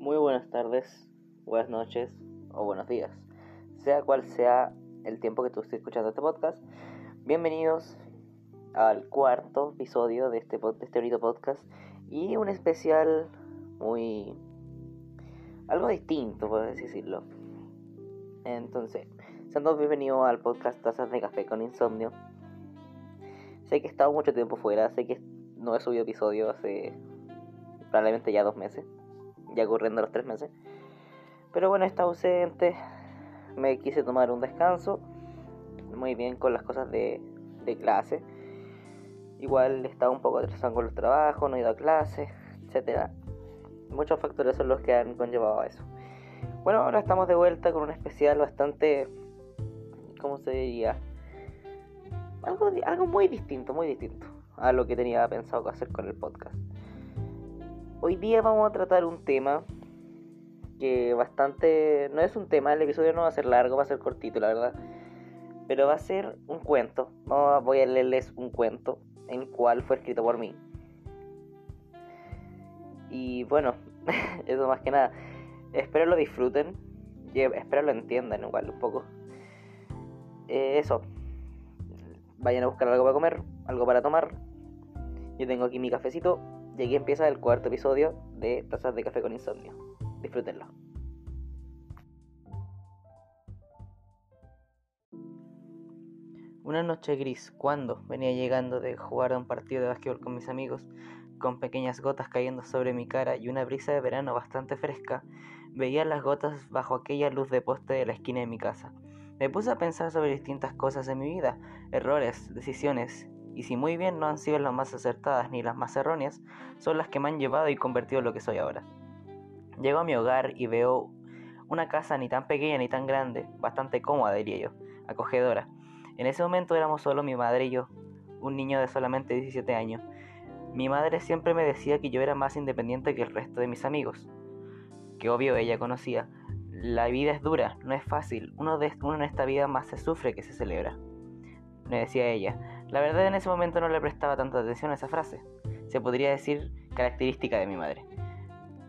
Muy buenas tardes, buenas noches o buenos días. Sea cual sea el tiempo que tú estés escuchando este podcast, bienvenidos al cuarto episodio de este, de este bonito podcast y un especial muy... algo distinto, por así decirlo. Entonces, sean todos bienvenidos al podcast Tazas de Café con Insomnio. Sé que he estado mucho tiempo fuera, sé que no he subido episodio hace probablemente ya dos meses ya corriendo los tres meses. Pero bueno, está ausente, me quise tomar un descanso, muy bien con las cosas de, de clase. Igual estaba un poco atrasado con los trabajos, no he ido a clase, etcétera. Muchos factores son los que han conllevado a eso. Bueno, ahora estamos de vuelta con un especial bastante, ¿cómo se diría? Algo, algo muy distinto, muy distinto a lo que tenía pensado hacer con el podcast. Hoy día vamos a tratar un tema que bastante... No es un tema, el episodio no va a ser largo, va a ser cortito, la verdad. Pero va a ser un cuento. voy a leerles un cuento, en cual fue escrito por mí. Y bueno, eso más que nada. Espero lo disfruten. Espero lo entiendan igual un poco. Eh, eso. Vayan a buscar algo para comer, algo para tomar. Yo tengo aquí mi cafecito y aquí empieza el cuarto episodio de Tazas de Café con Insomnio. Disfrútenlo. Una noche gris, cuando venía llegando de jugar a un partido de básquetbol con mis amigos, con pequeñas gotas cayendo sobre mi cara y una brisa de verano bastante fresca, veía las gotas bajo aquella luz de poste de la esquina de mi casa. Me puse a pensar sobre distintas cosas en mi vida, errores, decisiones y si muy bien no han sido las más acertadas ni las más erróneas, son las que me han llevado y convertido en lo que soy ahora. Llego a mi hogar y veo una casa ni tan pequeña ni tan grande, bastante cómoda diría yo, acogedora. En ese momento éramos solo mi madre y yo, un niño de solamente 17 años. Mi madre siempre me decía que yo era más independiente que el resto de mis amigos, que obvio ella conocía. La vida es dura, no es fácil, uno, de, uno en esta vida más se sufre que se celebra, me decía ella. La verdad en ese momento no le prestaba tanta atención a esa frase. Se podría decir característica de mi madre.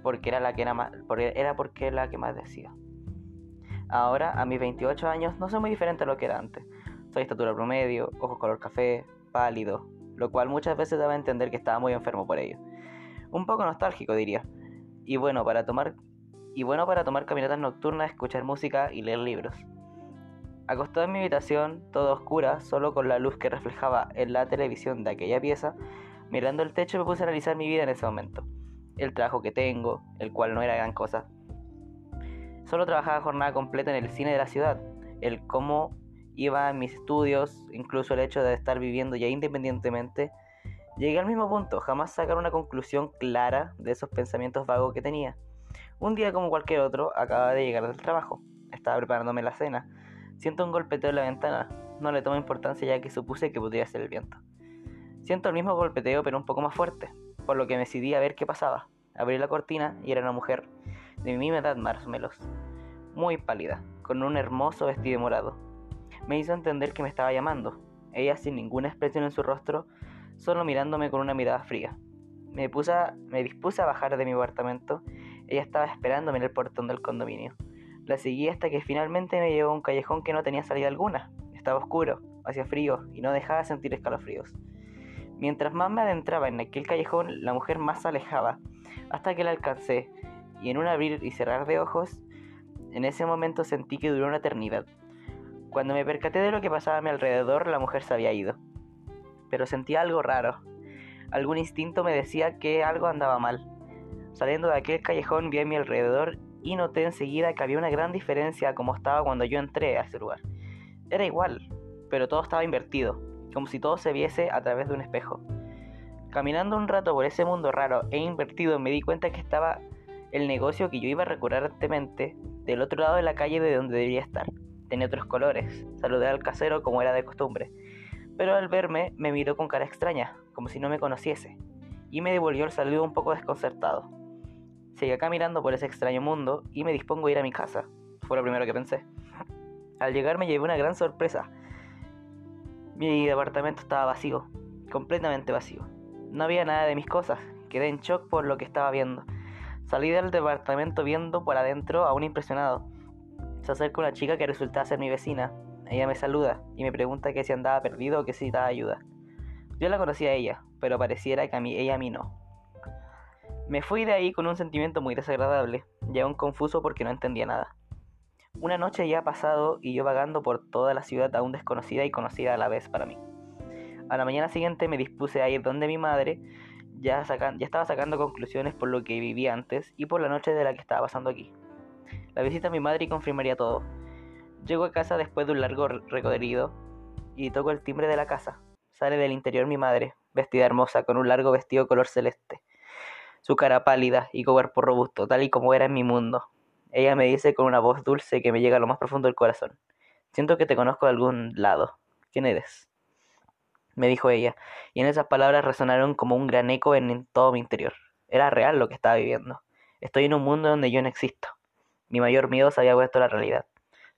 Porque era la que era más, era porque la que más decía. Ahora, a mis 28 años, no soy muy diferente a lo que era antes. Soy estatura promedio, ojos color café, pálido, lo cual muchas veces daba a entender que estaba muy enfermo por ello. Un poco nostálgico diría. Y bueno, para tomar y bueno para tomar caminatas nocturnas, escuchar música y leer libros. Acostado en mi habitación, toda oscura, solo con la luz que reflejaba en la televisión de aquella pieza, mirando el techo me puse a analizar mi vida en ese momento. El trabajo que tengo, el cual no era gran cosa. Solo trabajaba jornada completa en el cine de la ciudad. El cómo iba en mis estudios, incluso el hecho de estar viviendo ya independientemente, llegué al mismo punto, jamás sacar una conclusión clara de esos pensamientos vagos que tenía. Un día como cualquier otro, acababa de llegar del trabajo. Estaba preparándome la cena Siento un golpeteo en la ventana. No le tomo importancia ya que supuse que podría ser el viento. Siento el mismo golpeteo pero un poco más fuerte, por lo que decidí a ver qué pasaba. Abrí la cortina y era una mujer, de mi misma edad más o muy pálida, con un hermoso vestido morado. Me hizo entender que me estaba llamando, ella sin ninguna expresión en su rostro, solo mirándome con una mirada fría. Me, puse me dispuse a bajar de mi apartamento, ella estaba esperándome en el portón del condominio. La seguí hasta que finalmente me llevó a un callejón que no tenía salida alguna. Estaba oscuro, hacía frío y no dejaba de sentir escalofríos. Mientras más me adentraba en aquel callejón, la mujer más se alejaba, hasta que la alcancé, y en un abrir y cerrar de ojos, en ese momento sentí que duró una eternidad. Cuando me percaté de lo que pasaba a mi alrededor, la mujer se había ido. Pero sentía algo raro. Algún instinto me decía que algo andaba mal. Saliendo de aquel callejón vi a mi alrededor y noté enseguida que había una gran diferencia a cómo estaba cuando yo entré a ese lugar. Era igual, pero todo estaba invertido, como si todo se viese a través de un espejo. Caminando un rato por ese mundo raro e invertido me di cuenta que estaba el negocio que yo iba recurrentemente del otro lado de la calle de donde debía estar. Tenía otros colores. Saludé al casero como era de costumbre. Pero al verme me miró con cara extraña, como si no me conociese, y me devolvió el saludo un poco desconcertado. Seguí acá mirando por ese extraño mundo y me dispongo a ir a mi casa. Fue lo primero que pensé. Al llegar me llevé una gran sorpresa. Mi departamento estaba vacío, completamente vacío. No había nada de mis cosas. Quedé en shock por lo que estaba viendo. Salí del departamento viendo por adentro, aún impresionado. Se acerca una chica que resulta ser mi vecina. Ella me saluda y me pregunta que si andaba perdido o que si necesitaba ayuda. Yo la conocía a ella, pero pareciera que a mí, ella a mí no. Me fui de ahí con un sentimiento muy desagradable y aún confuso porque no entendía nada. Una noche ya ha pasado y yo vagando por toda la ciudad aún desconocida y conocida a la vez para mí. A la mañana siguiente me dispuse a ir donde mi madre ya, estaba sacando conclusiones por lo que vivía antes y por la noche de la que estaba pasando aquí. La visita a mi madre confirmaría todo. Llego a casa después de un largo recorrido y toco el timbre de la casa. Sale del interior mi madre, vestida hermosa, con un largo vestido color celeste. Su cara pálida y cuerpo robusto, tal y como era en mi mundo. Ella me dice con una voz dulce que me llega a lo más profundo del corazón. Siento que te conozco de algún lado. ¿Quién eres? Me dijo ella, y en esas palabras resonaron como un gran eco en todo mi interior. Era real lo que estaba viviendo. Estoy en un mundo donde yo no existo. Mi mayor miedo se había vuelto la realidad,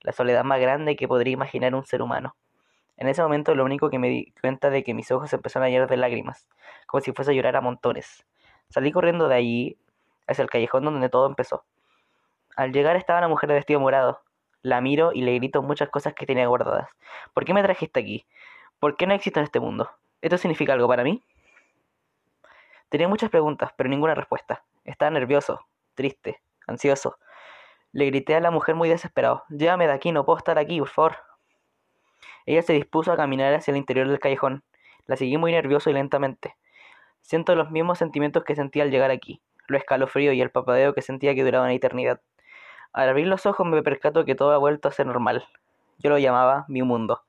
la soledad más grande que podría imaginar un ser humano. En ese momento lo único que me di cuenta de que mis ojos empezaron a llenar de lágrimas, como si fuese a llorar a montones. Salí corriendo de allí hacia el callejón donde todo empezó. Al llegar estaba la mujer de vestido morado. La miro y le grito muchas cosas que tenía guardadas. ¿Por qué me trajiste aquí? ¿Por qué no existo en este mundo? ¿Esto significa algo para mí? Tenía muchas preguntas, pero ninguna respuesta. Estaba nervioso, triste, ansioso. Le grité a la mujer muy desesperado. Llévame de aquí, no puedo estar aquí, por favor. Ella se dispuso a caminar hacia el interior del callejón. La seguí muy nervioso y lentamente. Siento los mismos sentimientos que sentí al llegar aquí, lo escalofrío y el papadeo que sentía que duraba una eternidad. Al abrir los ojos me percato que todo ha vuelto a ser normal. Yo lo llamaba mi mundo.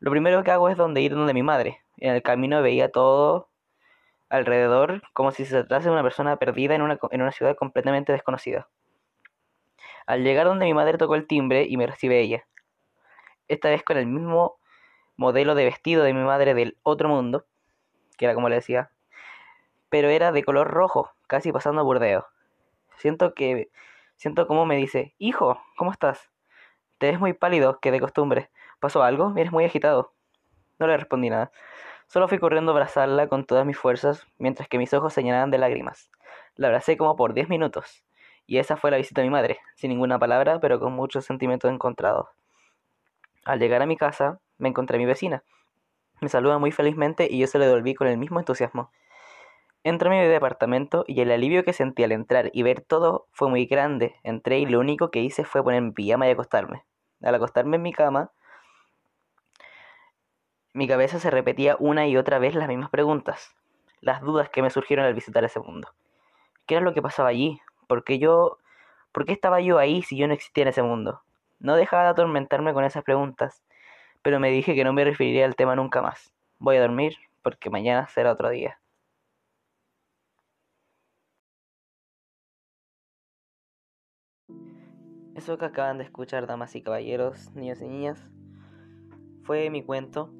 Lo primero que hago es donde ir donde mi madre. En el camino veía todo alrededor como si se tratase de una persona perdida en una, en una ciudad completamente desconocida. Al llegar donde mi madre tocó el timbre y me recibe ella. Esta vez con el mismo modelo de vestido de mi madre del otro mundo, que era como le decía, pero era de color rojo, casi pasando a burdeo. Siento que Siento como me dice, Hijo, ¿cómo estás? Te ves muy pálido, que de costumbre. ¿Pasó algo? Eres muy agitado. No le respondí nada. Solo fui corriendo a abrazarla con todas mis fuerzas, mientras que mis ojos se llenaban de lágrimas. La abracé como por diez minutos. Y esa fue la visita de mi madre, sin ninguna palabra, pero con muchos sentimientos encontrados. Al llegar a mi casa, me encontré a mi vecina. Me saluda muy felizmente y yo se le devolví con el mismo entusiasmo. Entré a mi departamento y el alivio que sentí al entrar y ver todo fue muy grande. Entré y lo único que hice fue poner mi pijama y acostarme. Al acostarme en mi cama, mi cabeza se repetía una y otra vez las mismas preguntas, las dudas que me surgieron al visitar ese mundo. ¿Qué era lo que pasaba allí? ¿Por qué yo, por qué estaba yo ahí si yo no existía en ese mundo? No dejaba de atormentarme con esas preguntas, pero me dije que no me referiría al tema nunca más. Voy a dormir porque mañana será otro día. Eso que acaban de escuchar, damas y caballeros, niños y niñas, fue mi cuento,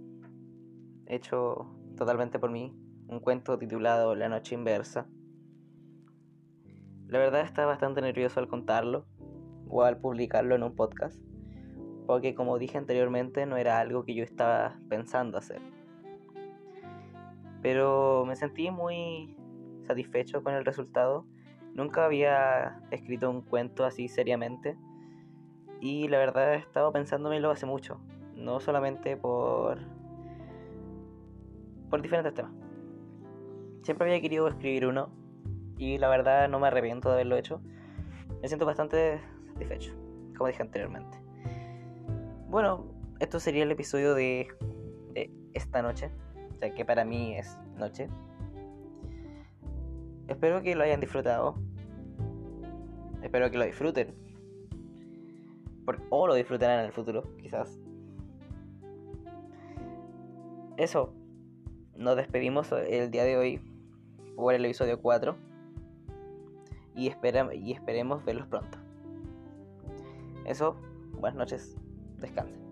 hecho totalmente por mí, un cuento titulado La Noche Inversa. La verdad estaba bastante nervioso al contarlo o al publicarlo en un podcast, porque como dije anteriormente no era algo que yo estaba pensando hacer. Pero me sentí muy satisfecho con el resultado. Nunca había escrito un cuento así seriamente y la verdad he estado pensándomelo hace mucho. No solamente por. por diferentes temas. Siempre había querido escribir uno. Y la verdad no me arrepiento de haberlo hecho. Me siento bastante satisfecho. Como dije anteriormente. Bueno, esto sería el episodio de, esta noche. Sea que para mí es noche. Espero que lo hayan disfrutado. Espero que lo disfruten o lo disfrutarán en el futuro, quizás. Eso, nos despedimos el día de hoy por el episodio 4 y, y esperemos verlos pronto. Eso, buenas noches, descansen.